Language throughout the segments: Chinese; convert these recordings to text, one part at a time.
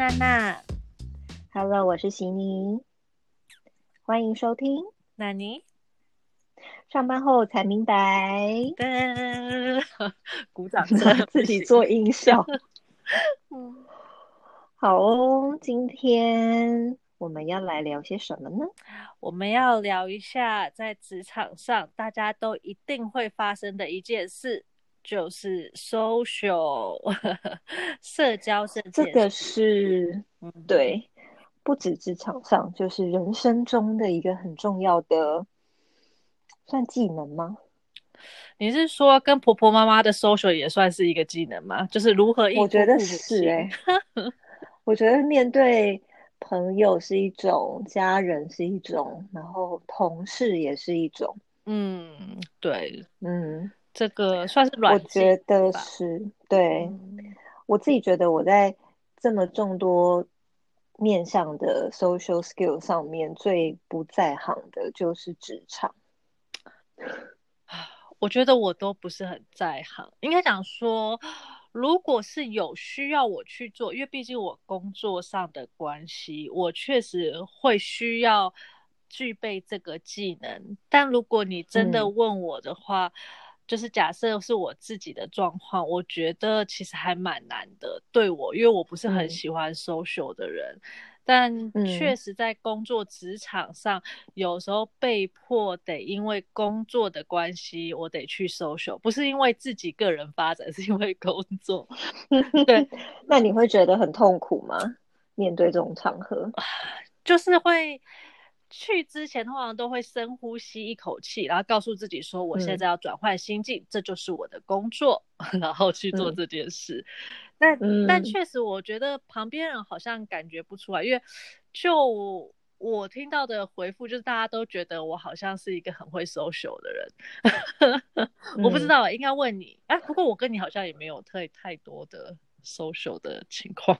娜娜。Hello，我是悉尼，欢迎收听。那你上班后才明白，的 鼓掌声 自己做音效。嗯好哦，今天我们要来聊些什么呢？我们要聊一下在职场上大家都一定会发生的一件事，就是 social 社交这个是嗯，对，不止职场上，就是人生中的一个很重要的，算技能吗？你是说跟婆婆妈妈的 social 也算是一个技能吗？就是如何我觉得是哎、我觉得面对朋友是一种，家人是一种，然后同事也是一种。嗯，对，嗯，这个算是我软我觉得是对。嗯我自己觉得我在这么众多面向的 social skill 上面最不在行的就是职场。我觉得我都不是很在行，应该讲说，如果是有需要我去做，因为毕竟我工作上的关系，我确实会需要具备这个技能。但如果你真的嗯问我的话，就是假设是我自己的状况，我觉得其实还蛮难的，对我，因为我不是很嗯喜欢 social 的人。但嗯确实在工作职场上，有时候被迫得因为工作的关系，我得去 social，不是因为自己个人发展，是因为工作。对，那你会觉得很痛苦吗？面对这种场合，就是会去之前通常都会深呼吸一口气，然后告诉自己说，我现嗯在要转换心境，这就是我的工作，然后去做嗯这件事。但、但嗯确实，我觉得旁边人好像感觉不出来，因为就我听到的回复，就是大家都觉得我好像是一个很会 social 的人。我不知嗯道，应该问你。哎、不过我跟你好像也没有太太多的 social 的情况。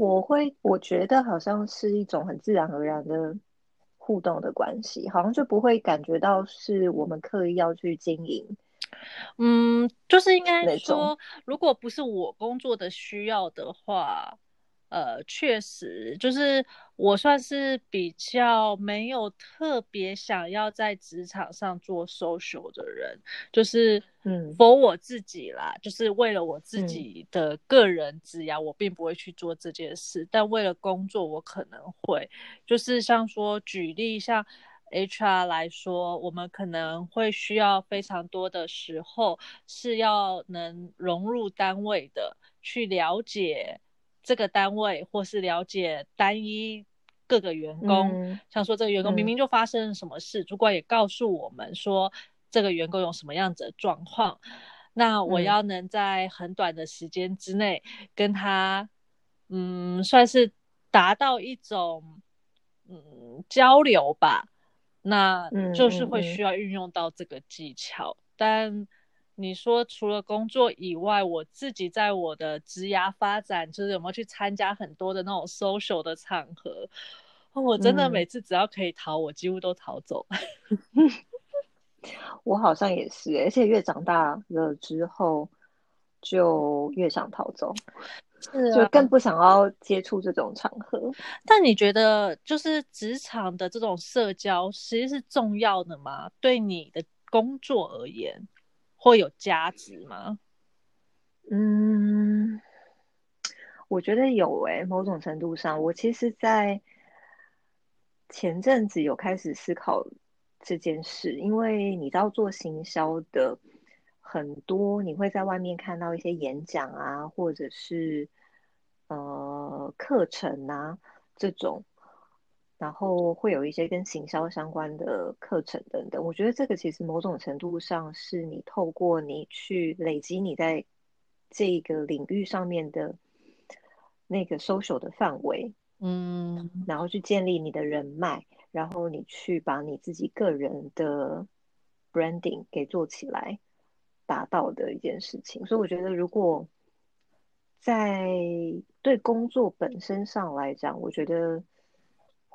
我会，我觉得好像是一种很自然而然的互动的关系，好像就不会感觉到是我们刻意要去经营。嗯，就是应该说，如果不是我工作的需要的话，呃，确实就是我算是比较没有特别想要在职场上做 social 的人，就是嗯否我自己啦，就是为了我自嗯己的个人职涯，我并不会去做这件事，但为了工作，我可能会，就是像说举例像。HR 来说，我们可能会需要非常多的时候是要能融入单位的，去了解这个单位，或是了解单一各个员工。嗯像说这个员工嗯明明就发生了什么事，主管也告诉我们说这个员工有什么样子的状况，那我嗯要能在很短的时间之内跟他，嗯，算是达到一种嗯交流吧。那嗯就是会需要运用到这个技巧，但你说除了工作以外，我自己在我的职涯发展，就是有没有去参加很多的那种 social 的场合？哦我真的嗯每次只要可以逃，我几乎都逃走。我好像也是欸，而且越长大了之后，就越想逃走，是就更不想要接触这种场合。但你觉得，就是职场的这种社交，其实是重要的吗？对你的工作而言，会有价值吗？嗯，我觉得有诶，某种程度上，我其实，在前阵子有开始思考这件事，因为你知道做行销的很多，你会在外面看到一些演讲啊，或者是呃课程啊这种，然后会有一些跟行销相关的课程等等。我觉得这个其实某种程度上是你透过你去累积你在这个领域上面的那个 social 的范围，嗯然后去建立你的人脉，然后你去把你自己个人的 branding 给做起来，达到的一件事情。所以我觉得，如果在对工作本身上来讲，我觉得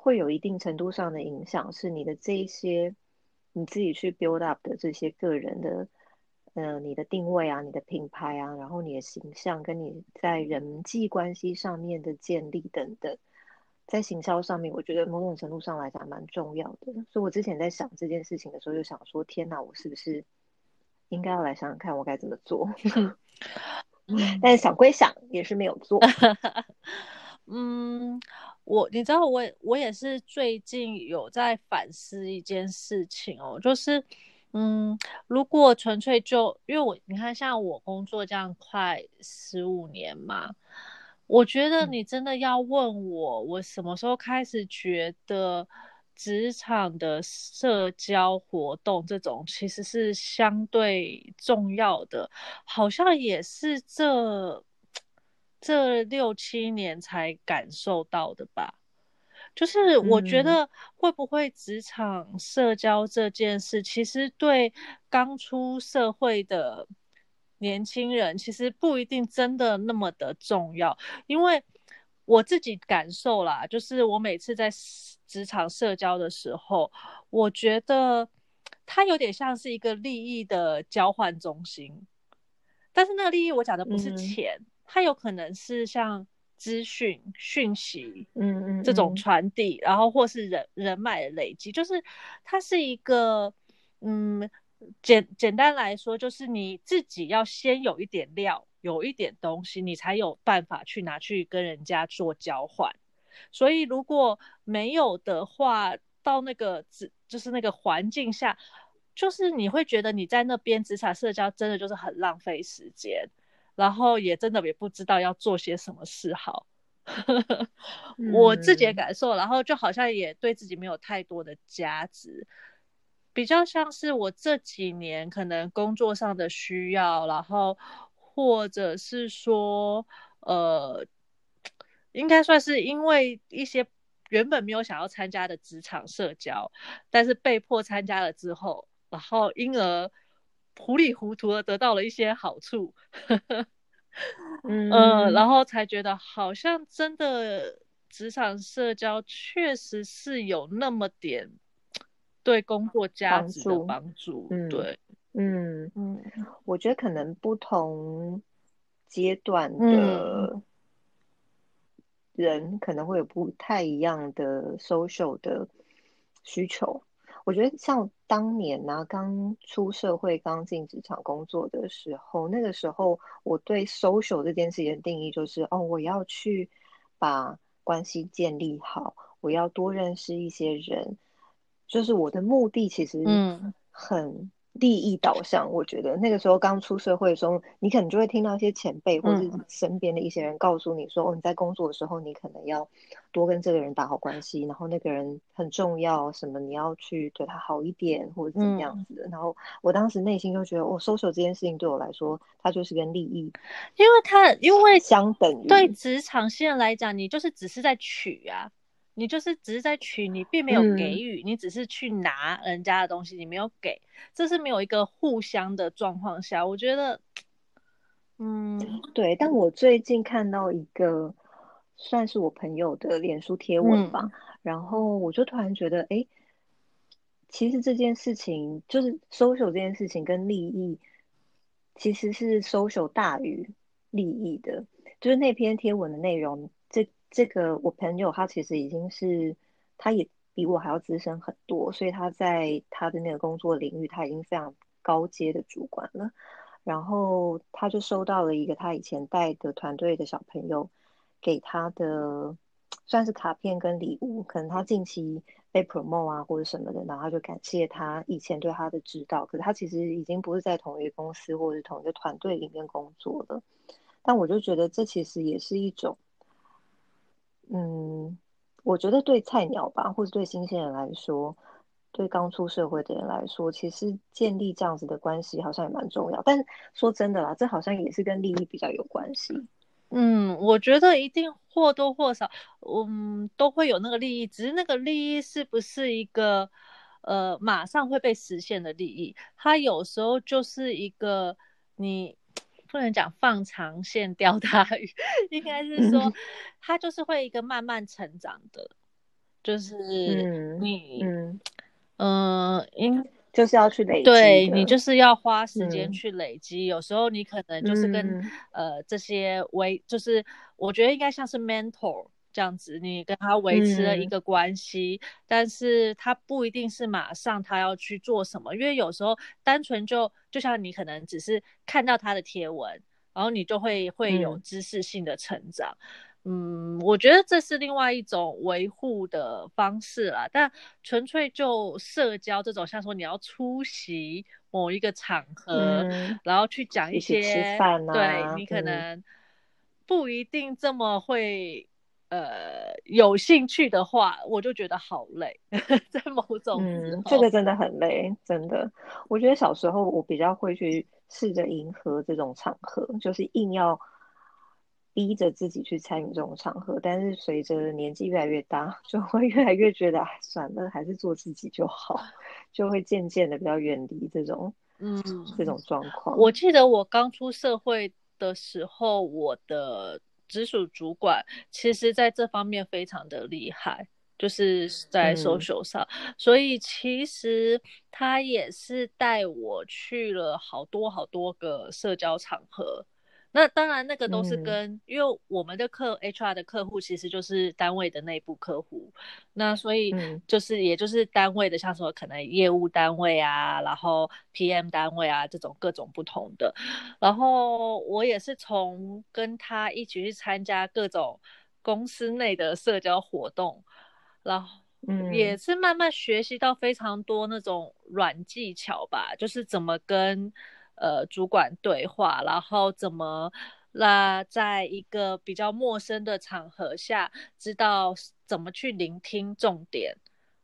会有一定程度上的影响，是你的这一些你自己去 build up 的这些个人的呃，你的定位啊，你的品牌啊，然后你的形象跟你在人际关系上面的建立等等，在行销上面，我觉得某种程度上来讲蛮重要的。所以我之前在想这件事情的时候，就想说：天哪，我是不是应该要来想想看我该怎么做？但是想归想，也是没有做。嗯，我你知道，我我也是最近有在反思一件事情哦，就是。嗯，如果纯粹就因为我你看，像我工作这样快十五年嘛，我觉得你真的要问我，我什么时候开始觉得职场的社交活动这种其实是相对重要的，好像也是这这六七年才感受到的吧。就是我觉得会不会职场社交这件事，其实对刚出社会的年轻人，其实不一定真的那么的重要。因为我自己感受啦，就是我每次在职场社交的时候，我觉得它有点像是一个利益的交换中心。但是那个利益，我讲的不是钱，它有可能是像。资讯讯息，嗯嗯，这种传递，然后或是人人脉的累积，就是它是一个，嗯，简简单来说，就是你自己要先有一点料，有一点东西，你才有办法去拿去跟人家做交换。所以如果没有的话，到那个职就是那个环境下，就是你会觉得你在那边职场社交真的就是很浪费时间。然后也真的也不知道要做些什么事好，我自己的感受，然后就好像也对自己没有太多的价值，比较像是我这几年可能工作上的需要，然后或者是说，呃，应该算是因为一些原本没有想要参加的职场社交，但是被迫参加了之后，然后因而。糊里糊涂的得到了一些好处，嗯，然后才觉得好像真的职场社交确实是有那么点对工作价值的帮助，嗯，对，嗯嗯，我觉得可能不同阶段的人可能会有不太一样的 social 的需求。我觉得像当年呢，刚出社会、刚进职场工作的时候，那个时候我对 social 这件事情的定义就是：哦，我要去把关系建立好，我要多认识一些人，就是我的目的其实很。利益导向，我觉得那个时候刚出社会的时候，你可能就会听到一些前辈或者身边的一些人告诉你说：“哦，你在工作的时候，你可能要多跟这个人打好关系，然后那个人很重要，什么你要去对他好一点，或者怎么样子的。”然后我当时内心就觉得，我收手这件事情对我来说，它就是跟利益，因为它因为相等于对职场现在来讲，你就是只是在取啊。你就是只是在取，你并没有给予，你只是去拿人家的东西，你没有给，这是没有一个互相的状况下，我觉得，嗯，对。但我最近看到一个算是我朋友的脸书贴文吧，然后我就突然觉得，哎，其实这件事情就是 social 这件事情跟利益其实是 social 大于利益的，就是那篇贴文的内容。这个我朋友他其实已经是，他也比我还要资深很多，所以他在他的那个工作领域他已经非常高阶的主管了。然后他就收到了一个他以前带的团队的小朋友给他的算是卡片跟礼物，可能他近期被 promote 啊或者什么的，然后他就感谢他以前对他的指导。可是他其实已经不是在同一个公司或者是同一个团队里面工作了。但我就觉得这其实也是一种。嗯，我觉得对菜鸟吧，或者对新鲜人来说，对刚出社会的人来说，其实建立这样子的关系好像也蛮重要。但是说真的啦，这好像也是跟利益比较有关系。嗯，我觉得一定或多或少，嗯，都会有那个利益，只是那个利益是不是一个呃马上会被实现的利益？它有时候就是一个你。不能讲放长线钓大鱼，应该是说，它就是会一个慢慢成长的，就是你，嗯，嗯，应就是要去累积，对你就是要花时间嗯。去累积。有时候你可能就是跟、嗯。呃这些微，就是我觉得应该像是 mentor 这样子，你跟他维持了一嗯个关系，但是他不一定是马上他要去做什么，因为有时候单纯就就像你可能只是看到他的贴文，然后你就会会有嗯知识性的成长。嗯，我觉得这是另外一种维护的方式啦，但纯粹就社交这种，像说你要出席某一个场合，嗯然后去讲一些，对你可嗯能不一定这么会。呃，有兴趣的话，我就觉得好累，在某种嗯，候这个真的很累，真的。我觉得小时候我比较会去试着迎合这种场合，就是硬要逼着自己去参与这种场合。但是随着年纪越来越大，就会越来越觉得，哎，算了，还是做自己就好，就会渐渐的比较远离这种嗯，这种状况。我记得我刚出社会的时候，我的直属主管其实在这方面非常的厉害，就是在嗯 social 上，所以其实他也是带我去了好多好多个社交场合。那当然，那个都是嗯。跟，因为我们的客 HR 的客户其实就是单位的内部客户，那所以嗯。就是也就是单位的，像说可能业务单位啊，然后 PM 单位啊这种各种不同的，然后我也是从跟他一起去参加各种公司内的社交活动，然后嗯。也是慢慢学习到非常多那种软技巧吧，就是怎么跟呃主管对话，然后怎么那在一个比较陌生的场合下，知道怎么去聆听重点。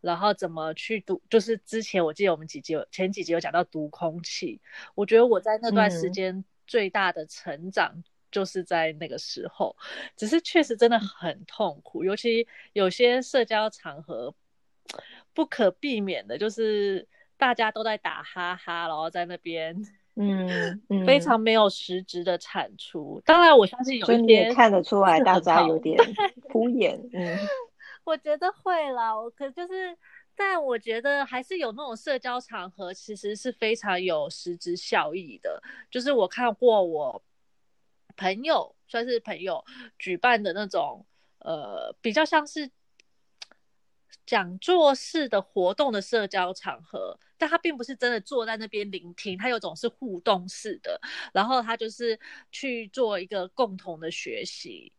然后怎么去读？就是之前我记得我们几集有前几集有讲到读空气，我觉得我在那段时嗯间最大的成长就是在那个时候，只是确实真的很痛苦，尤其有些社交场合不可避免的，就是大家都在打哈哈，然后在那边嗯嗯，非常没有实质的产出。当然，我相信有一也看得出来，大家有点敷衍。嗯 我觉得会啦，我可就是，但我觉得还是有那种社交场合，其实是非常有实质效益的。就是我看过我朋友，算是朋友举办的那种，呃，比较像是讲座式的活动的社交场合，但他并不是真的坐在那边聆听，他有种是互动式的，然后他就是去做一个共同的学习。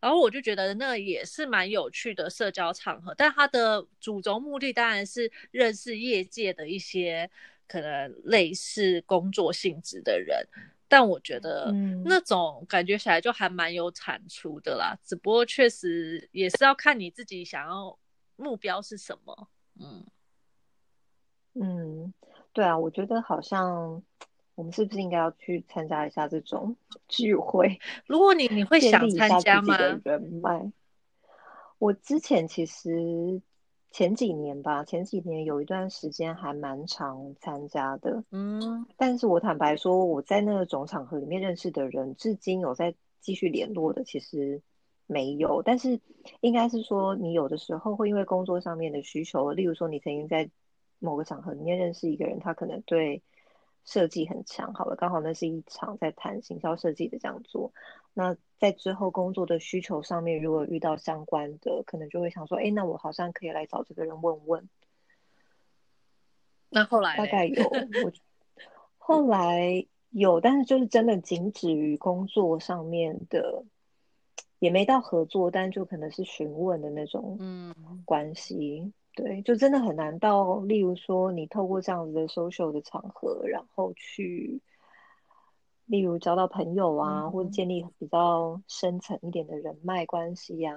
然后我就觉得那也是蛮有趣的社交场合，但他的主轴目的当然是认识业界的一些可能类似工作性质的人，但我觉得嗯那种感觉起来就还蛮有产出的啦。只不过确实也是要看你自己想要目标是什么。嗯，嗯，对啊，我觉得好像我们是不是应该要去参加一下这种 聚会，如果你你会想参加吗？人脉？我之前其实前几年吧，前几年有一段时间还蛮常参加的，嗯但是我坦白说，我在那种场合里面认识的人，至今有在继续联络的，其实没有。但是应该是说，你有的时候会因为工作上面的需求，例如说你曾经在某个场合里面认识一个人，他可能对设计很强，好了，刚好那是一场在谈行销设计的讲座。那在之后工作的需求上面，如果遇到相关的，可能就会想说，哎，那我好像可以来找这个人问问。那后来大概有，我 后来有，但是就是真的仅止于工作上面的，也没到合作，但就可能是询问的那种嗯关系。对，就真的很难到，例如说你透过这样子的 social 的场合，然后去，例如交到朋友啊，或者嗯建立比较深层一点的人脉关系啊，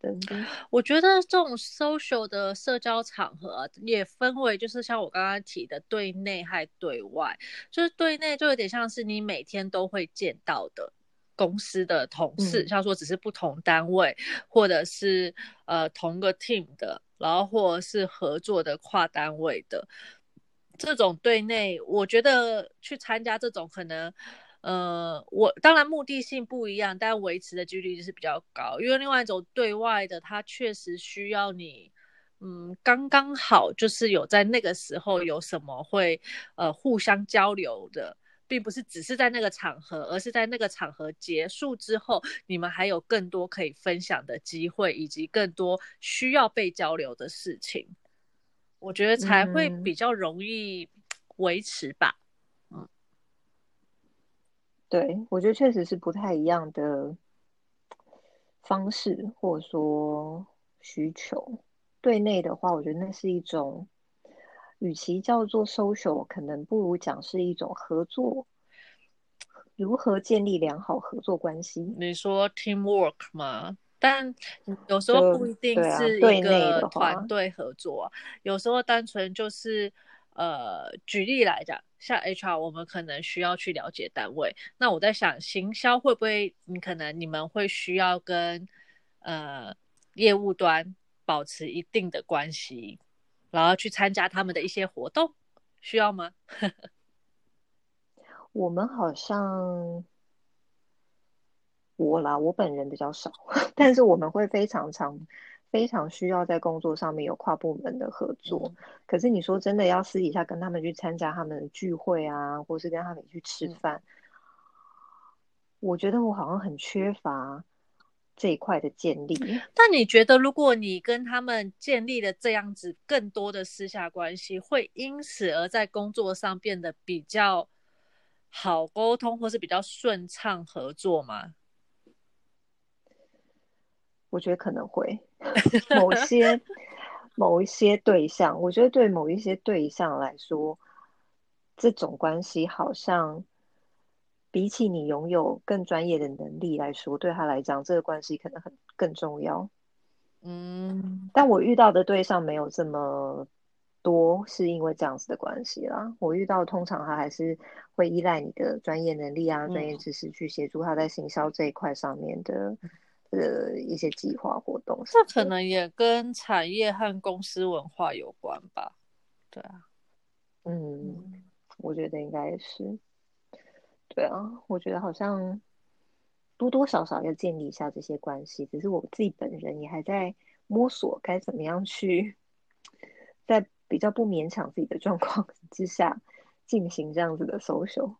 等等。我觉得这种 social 的社交场合啊也分为，就是像我刚刚提的对内还对外。就是对内就有点像是你每天都会见到的公司的同事，嗯像说只是不同单位，或者是呃同个 team 的，然后或者是合作的跨单位的这种对内，我觉得去参加这种可能。呃，我当然目的性不一样，但维持的几率是比较高。因为另外一种对外的，它确实需要你，嗯，刚刚好就是有在那个时候有什么会呃互相交流的，并不是只是在那个场合，而是在那个场合结束之后，你们还有更多可以分享的机会，以及更多需要被交流的事情，我觉得才会比较容易维持吧。嗯，对，我觉得确实是不太一样的方式，或者说需求。对内的话，我觉得那是一种，与其叫做 social，可能不如讲是一种合作，如何建立良好合作关系？你说 teamwork 吗？但有时候不一定是一个团队合作，有时候单纯就是，呃，举例来讲，像 HR，我们可能需要去了解单位。那我在想，行销会不会，你可能你们会需要跟呃业务端。保持一定的关系，然后去参加他们的一些活动，需要吗？我们好像我啦，我本人比较少，但是我们会非常常、非常需要在工作上面有跨部门的合作。可是你说真的要私底下跟他们去参加他们的聚会啊，或是跟他们去吃饭，我觉得我好像很缺乏。这一块的建立，那你觉得，如果你跟他们建立了这样子更多的私下关系，会因此而在工作上变得比较好沟通，或是比较顺畅合作吗？我觉得可能会，某些某一些对象，我觉得对某一些对象来说，这种关系好像。比起你拥有更专业的能力来说，对他来讲，这个关系可能很更重要。嗯，但我遇到的对象没有这么多，是因为这样子的关系啦。我遇到通常他还是会依赖你的专业能力啊、专业知识去协助他在行销这一块上面的呃一些计划活动。这可能也跟产业和公司文化有关吧？对啊，嗯，我觉得应该是。对啊，我觉得好像多多少少要建立一下这些关系，只是我自己本人也还在摸索该怎么样去在比较不勉强自己的状况之下进行这样子的 social。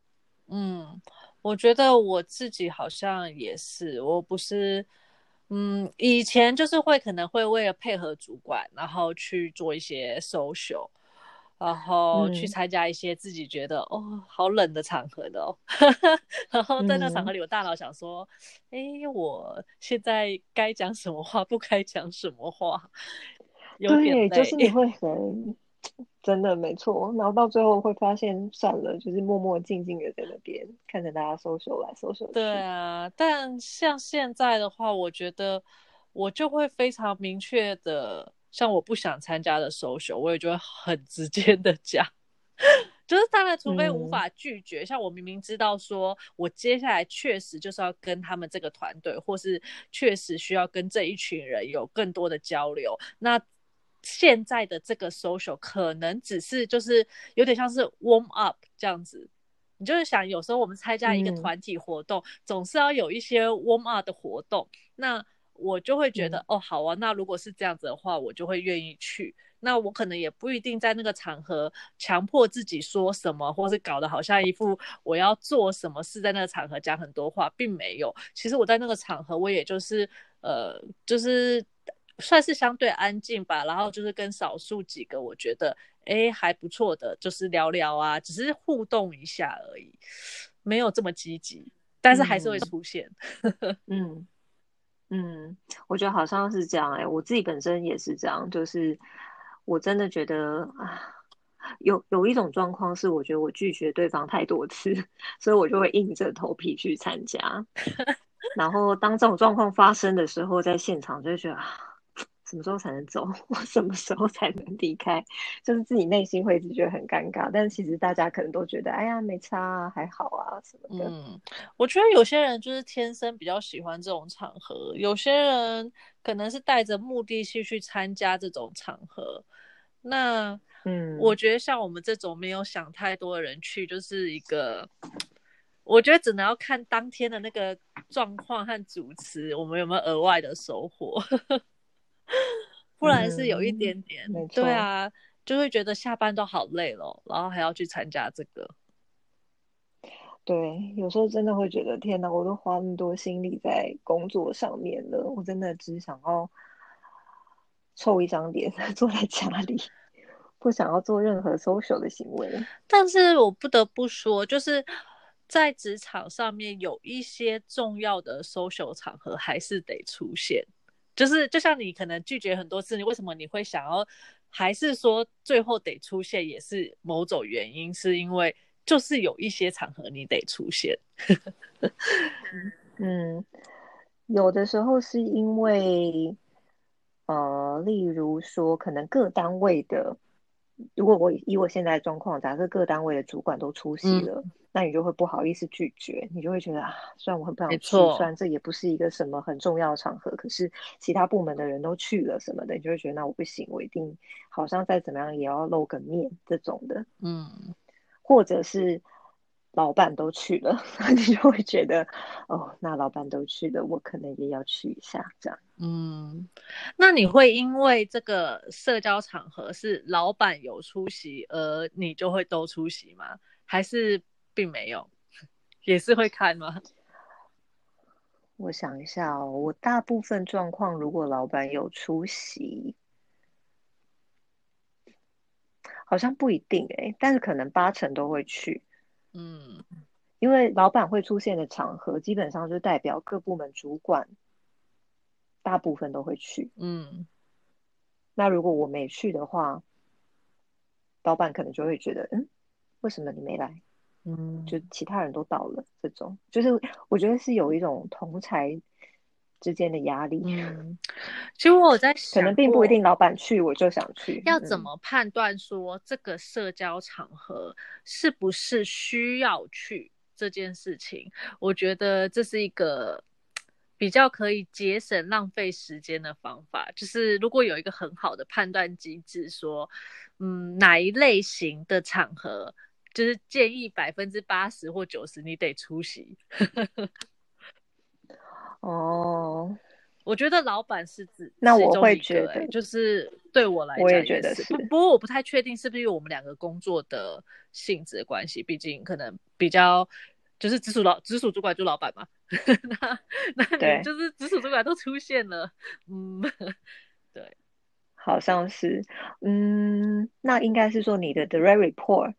嗯，我觉得我自己好像也是，我不是，嗯，以前就是会可能会为了配合主管，然后去做一些 social。然后去参加一些自己觉得哦好冷的场合的哦，然后在那场合里，我大脑想说，哎，我现在该讲什么话，不该讲什么话，对，就是你 会很真的没错，然后到最后会发现算了，就是默默静静的在那边看着大家搜手来收手。对啊，但像现在的话，我觉得我就会非常明确的。像我不想参加的 social，我也就会很直接的讲，就是当然，除非无法拒绝。像我明明知道说，我接下来确实就是要跟他们这个团队，或是确实需要跟这一群人有更多的交流。那现在的这个 social 可能只是就是有点像是 warm up 这样子。你就是想，有时候我们参加一个团体活动，总是要有一些 warm up 的活动。那我就会觉得哦，好啊，那如果是这样子的话，我就会愿意去。那我可能也不一定在那个场合强迫自己说什么，或是搞得好像一副我要做什么事，在那个场合讲很多话，并没有。其实我在那个场合，我也就是呃，就是算是相对安静吧。然后就是跟少数几个我觉得哎还不错的，就是聊聊啊，只是互动一下而已，没有这么积极，但是还是会出现。嗯。嗯，我觉得好像是这样哎，我自己本身也是这样，就是我真的觉得啊，有有一种状况是，我觉得我拒绝对方太多次，所以我就会硬着头皮去参加，然后当这种状况发生的时候，在现场就觉得。什么时候才能走？我什么时候才能离开？就是自己内心会一直觉得很尴尬，但其实大家可能都觉得，哎呀，没差啊，还好啊什么的。嗯，我觉得有些人就是天生比较喜欢这种场合，有些人可能是带着目的性去参加这种场合。那，嗯，我觉得像我们这种没有想太多的人去，就是一个，我觉得只能要看当天的那个状况和主持，我们有没有额外的收获。不然是有一点点，对啊，就会觉得下班都好累了，然后还要去参加这个。对，有时候真的会觉得天哪，我都花那么多心力在工作上面了，我真的只想要臭一张脸 坐在家里，不想要做任何 social 的行为。但是我不得不说，就是在职场上面有一些重要的 social 场合还是得出现。就是就像你可能拒绝很多次，你为什么你会想要，还是说最后得出现，也是某种原因，是因为就是有一些场合你得出现。嗯，有的时候是因为，呃，例如说，可能各单位的，如果我以我现在的状况，假设各单位的主管都出席了，那你就会不好意思拒绝，你就会觉得啊，虽然我很不想去，虽然这也不是一个什么很重要的场合，可是其他部门的人都去了什么的，你就会觉得那我不行，我一定好像再怎么样也要露个面这种的。嗯，或者是老板都去了，你就会觉得哦，那老板都去了，我可能也要去一下，这样。嗯，那你会因为这个社交场合是老板有出席，而你就会都出席吗？还是并没有，也是会看吗？我想一下哦，我大部分状况，如果老板有出席，好像不一定诶，但是可能八成都会去，嗯因为老板会出现的场合，基本上就代表各部门主管大部分都会去。嗯那如果我没去的话，老板可能就会觉得，嗯，为什么你没来？嗯，就其他人都到了，这种就是我觉得是有一种同才之间的压力。嗯，其实我有在可想，能并不一定老板去我就想去。嗯要怎么判断说这个社交场合是不是需要去这件事情？我觉得这是一个比较可以节省浪费时间的方法。就是如果有一个很好的判断机制，说，嗯，哪一类型的场合，就是建议百分之八十或九十你得出席。哦，我觉得老板是指那我会觉得欸就是对我来讲我也觉得是。不不过我不太确定是不是因为我们两个工作的性质的关系，毕竟可能比较就是直属老直属主管就老板嘛，那那对你就是直属主管都出现了，嗯，对，好像是，嗯，那应该是说你的 direct report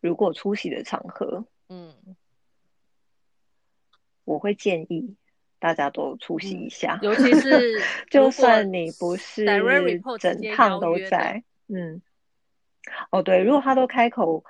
如果出席的场合，嗯。我会建议大家都出席一下，尤其是 就算你不是整趟都在，嗯，哦对，如果他都开口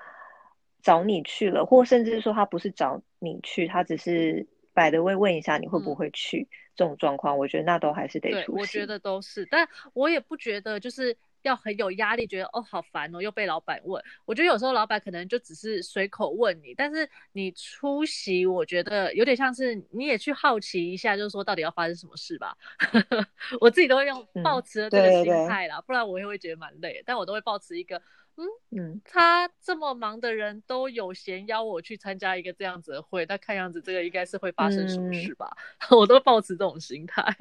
找你去了，或甚至是说他不是找你去，他只是摆的位问一下你会不嗯。会去，这种状况，我觉得那都还是得，出席。我觉得都是，但我也不觉得就是要很有压力，觉得哦好烦哦，又被老板问。我觉得有时候老板可能就只是随口问你，但是你出席，我觉得有点像是你也去好奇一下，就是说到底要发生什么事吧。我自己都会用嗯抱持了这个心对对对态啦，不然我也会觉得蛮累。但我都会抱持一个，嗯嗯，他这么忙的人都有闲邀我去参加一个这样子的会，那看样子这个应该是会发生什么嗯事吧？我都抱持这种心态。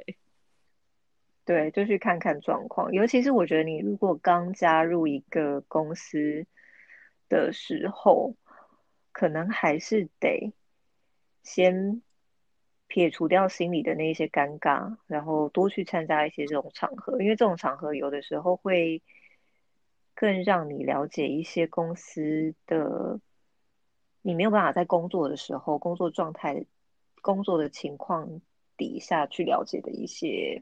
对，就去看看状况。尤其是我觉得你如果刚加入一个公司的时候，可能还是得先撇除掉心里的那些尴尬，然后多去参加一些这种场合，因为这种场合有的时候会更让你了解一些公司的，你没有办法在工作的时候、工作状态、工作的情况底下去了解的一些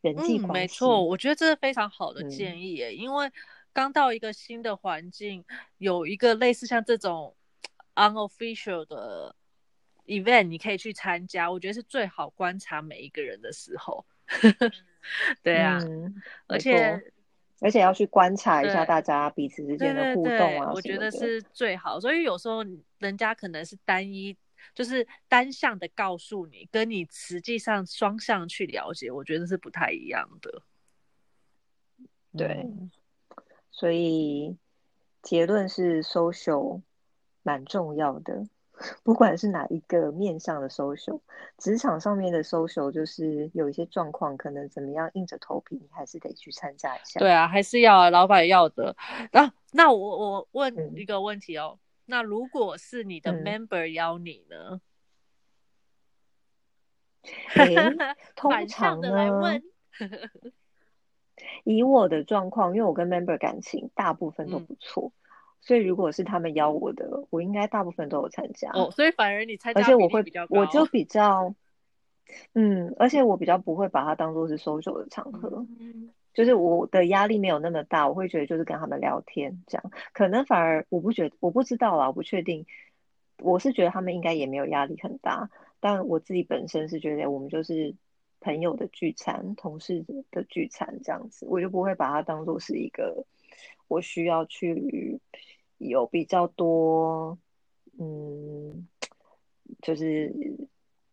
人际嗯，关系。没错，我觉得这是非常好的嗯建议耶，因为刚到一个新的环境，有一个类似像这种 unofficial 的 event，你可以去参加，我觉得是最好观察每一个人的时候。对啊，嗯，而且而且要去观察一下大家彼此之间的互动啊，我觉得是最好。所以有时候人家可能是单一，就是单向的告诉你，跟你实际上双向去了解，我觉得是不太一样的。对嗯所以结论是 social 蛮重要的。不管是哪一个面向的 social，职场上面的 social，就是有一些状况，可能怎么样，硬着头皮，你还是得去参加一下。对啊，还是要啊，老板要的。那那我我问一个问题哦，那如果是你的 member 邀你呢？通常呢，以我的状况，因为我跟 member 感情大部分都不错。所以，如果是他们邀我的，我应该大部分都有参加。哦，所以反而你参加，而且我会比较，我就比较，嗯，而且我比较不会把它当做是 social 的场合，就是我的压力没有那么大，我会觉得就是跟他们聊天这样，可能反而我不觉得，我不知道啦，我不确定，我是觉得他们应该也没有压力很大，但我自己本身是觉得我们就是朋友的聚餐、同事的聚餐这样子，我就不会把它当做是一个我需要去。有比较多，嗯，就是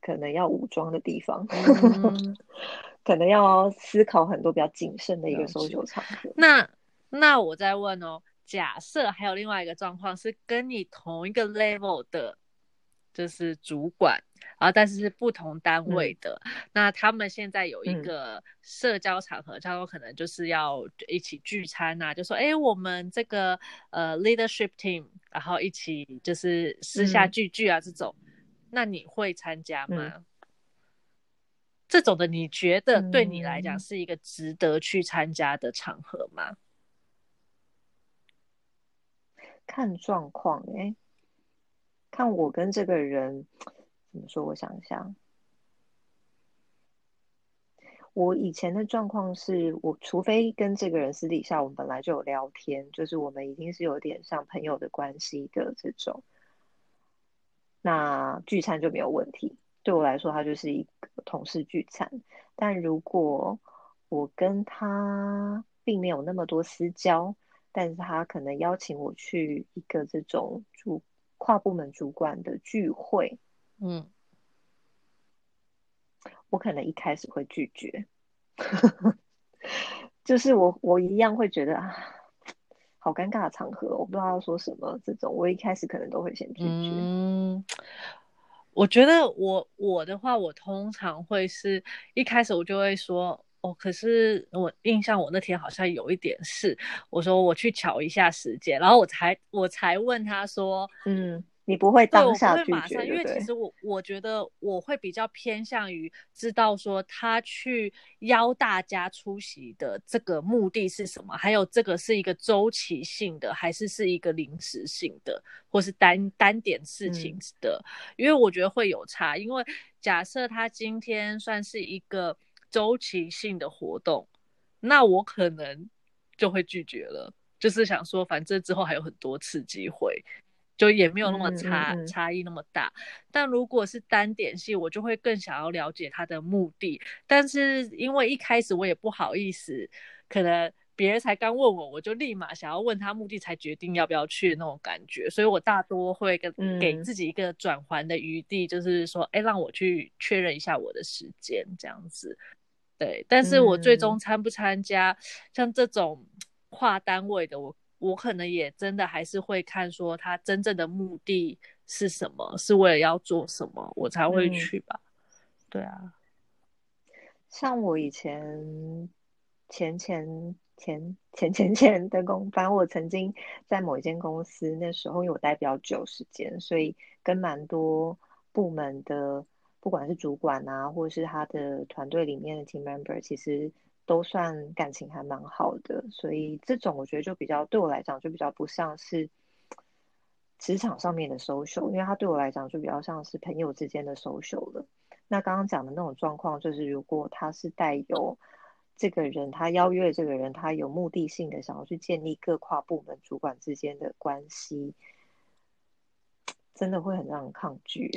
可能要武装的地方，可能要思考很多比较谨慎的一个搜救场合。那那我再问哦，假设还有另外一个状况是跟你同一个 level 的。就是主管，然后但是是不同单位的，那他们现在有一个社交场合，他说可能就是要一起聚餐呐，就说哎，我们这个呃 leadership team，然后一起就是私下聚聚啊这种，那你会参加吗？这种的你觉得对你来讲是一个值得去参加的场合吗？看状况哎。看我跟这个人怎么说？我想一下，我以前的状况是我除非跟这个人私底下我们本来就有聊天，就是我们已经是有点像朋友的关系的这种，那聚餐就没有问题。对我来说，他就是一个同事聚餐。但如果我跟他并没有那么多私交，但是他可能邀请我去一个这种主。跨部门主管的聚会，嗯，我可能一开始会拒绝，就是我我一样会觉得啊，好尴尬的场合，我不知道要说什么。这种我一开始可能都会先拒绝。嗯，我觉得我我的话，我通常会是一开始我就会说。哦，可是我印象我那天好像有一点事，我说我去瞧一下时间，然后我才我才问他说，嗯，你不会当下拒绝，因为其实我我觉得我会比较偏向于知道说他去邀大家出席的这个目的是什么，还有这个是一个周期性的还是是一个临时性的，或是单单点事情的，因为我觉得会有差，因为假设他今天算是一个。周期性的活动，那我可能就会拒绝了。就是想说，反正之后还有很多次机会，就也没有那么差差异那么大。但如果是单点戏，我就会更想要了解他的目的。但是因为一开始我也不好意思，可能别人才刚问我，我就立马想要问他目的，才决定要不要去那种感觉。所以我大多会跟给自己一个转环的余地，就是说，哎，让我去确认一下我的时间，这样子。对，但是我最终参不参加像这种跨单位的，我我可能也真的还是会看说他真正的目的是什么，是为了要做什么，我才会去吧。对啊，像我以前前前前前前前的公，反正我曾经在某一间公司，那时候因为我待比较久时间，所以跟蛮多部门的。不管是主管啊，或者是他的团队里面的 team member，其实都算感情还蛮好的，所以这种我觉得就比较对我来讲就比较不像是职场上面的 social，因为他对我来讲就比较像是朋友之间的 social 了。那刚刚讲的那种状况，就是如果他是带有这个人，他邀约这个人，他有目的性的想要去建立各跨部门主管之间的关系，真的会很让人抗拒。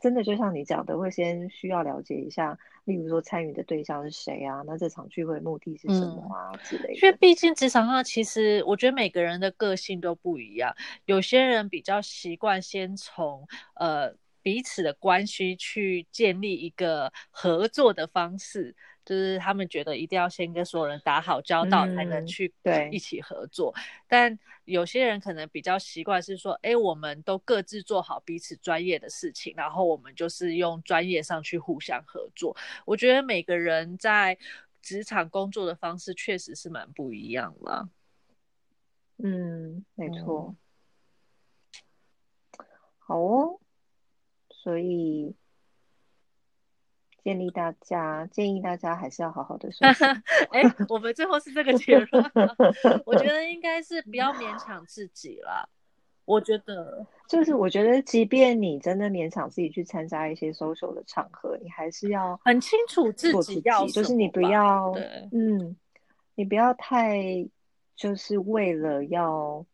真的就像你讲的，会先需要了解一下，例如说参与的对象是谁啊？那这场聚会目的是什么啊之类的。因为毕竟职场上，其实我觉得每个人的个性都不一样。有些人比较习惯先从呃彼此的关系去建立一个合作的方式。就是他们觉得一定要先跟所有人打好交道，才能去对一起合作。但有些人可能比较习惯是说，哎，我们都各自做好彼此专业的事情，然后我们就是用专业上去互相合作。我觉得每个人在职场工作的方式确实是蛮不一样了。嗯，没错。好哦，所以。建议大家，建议大家还是要好好的休息。哎，我们最后是这个结论。我觉得应该是不要勉强自己了。我觉得，就是我觉得，即便你真的勉强自己去参加一些 social 的场合，你还是要很清楚自己要，就是你不要，嗯，你不要太就是为了要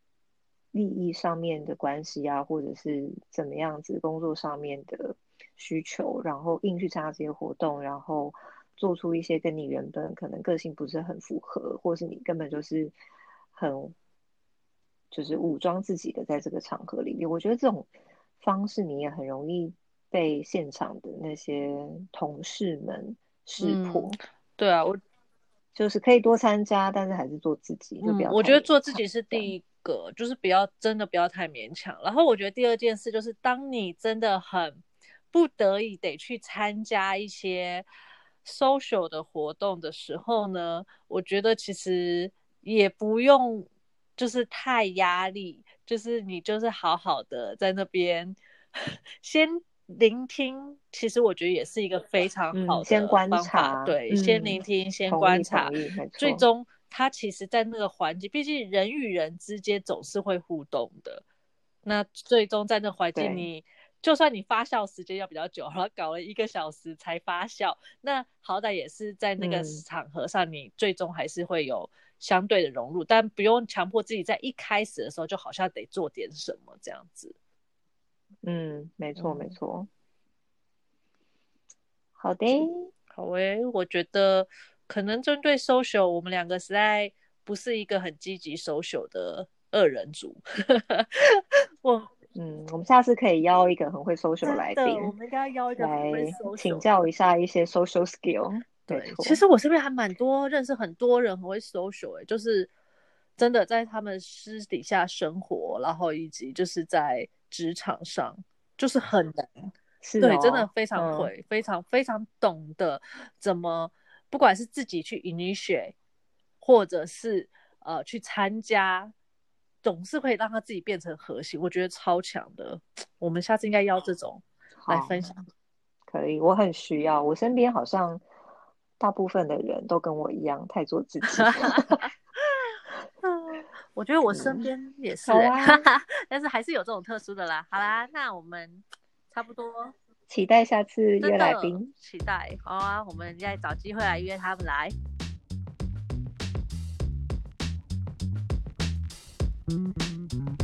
利益上面的关系啊，或者是怎么样子工作上面的。需求，然后硬去参加这些活动，然后做出一些跟你原本可能个性不是很符合，或是你根本就是很就是武装自己的，在这个场合里面，我觉得这种方式你也很容易被现场的那些同事们识破。对啊，我就是可以多参加，但是还是做自己，就不要。我觉得做自己是第一个，就是不要真的不要太勉强。然后我觉得第二件事就是，当你真的很。不得已得去参加一些 social 的活动的时候呢，我觉得其实也不用就是太压力，就是你就是好好的在那边 先聆听，其实我觉得也是一个非常好的先观察，对，先聆听，先观察，最终他其实，在那个环境，毕竟人与人之间总是会互动的，那最终在那环境你。就算你发酵时间要比较久，然后搞了一个小时才发酵，那好歹也是在那个场合上，你最终还是会有相对的融入，但不用强迫自己在一开始的时候就好像得做点什么这样子。嗯，没错没错。好的，好诶，我觉得可能针对 social，我们两个实在不是一个很积极 social 的二人组。我。嗯，我们下次可以邀一个很会 social 的来宾，我们应该邀一个来请教一下一些 social skill。对，其实我身边还蛮多认识很多人很会 social，哎，就是真的在他们私底下生活，然后以及就是在职场上，就是很难，对，真的非常会，非常非常懂得怎么，不管是自己去 initiate，或者是呃去参加。总是可以让他自己变成核心，我觉得超强的。我们下次应该邀这种来分享。可以，我很需要。我身边好像大部分的人都跟我一样太做自己。我觉得我身边也是，但是还是有这种特殊的啦。好啦，那我们差不多期待下次约来宾，期待。好啊，我们再找机会来约他们来。Thank you.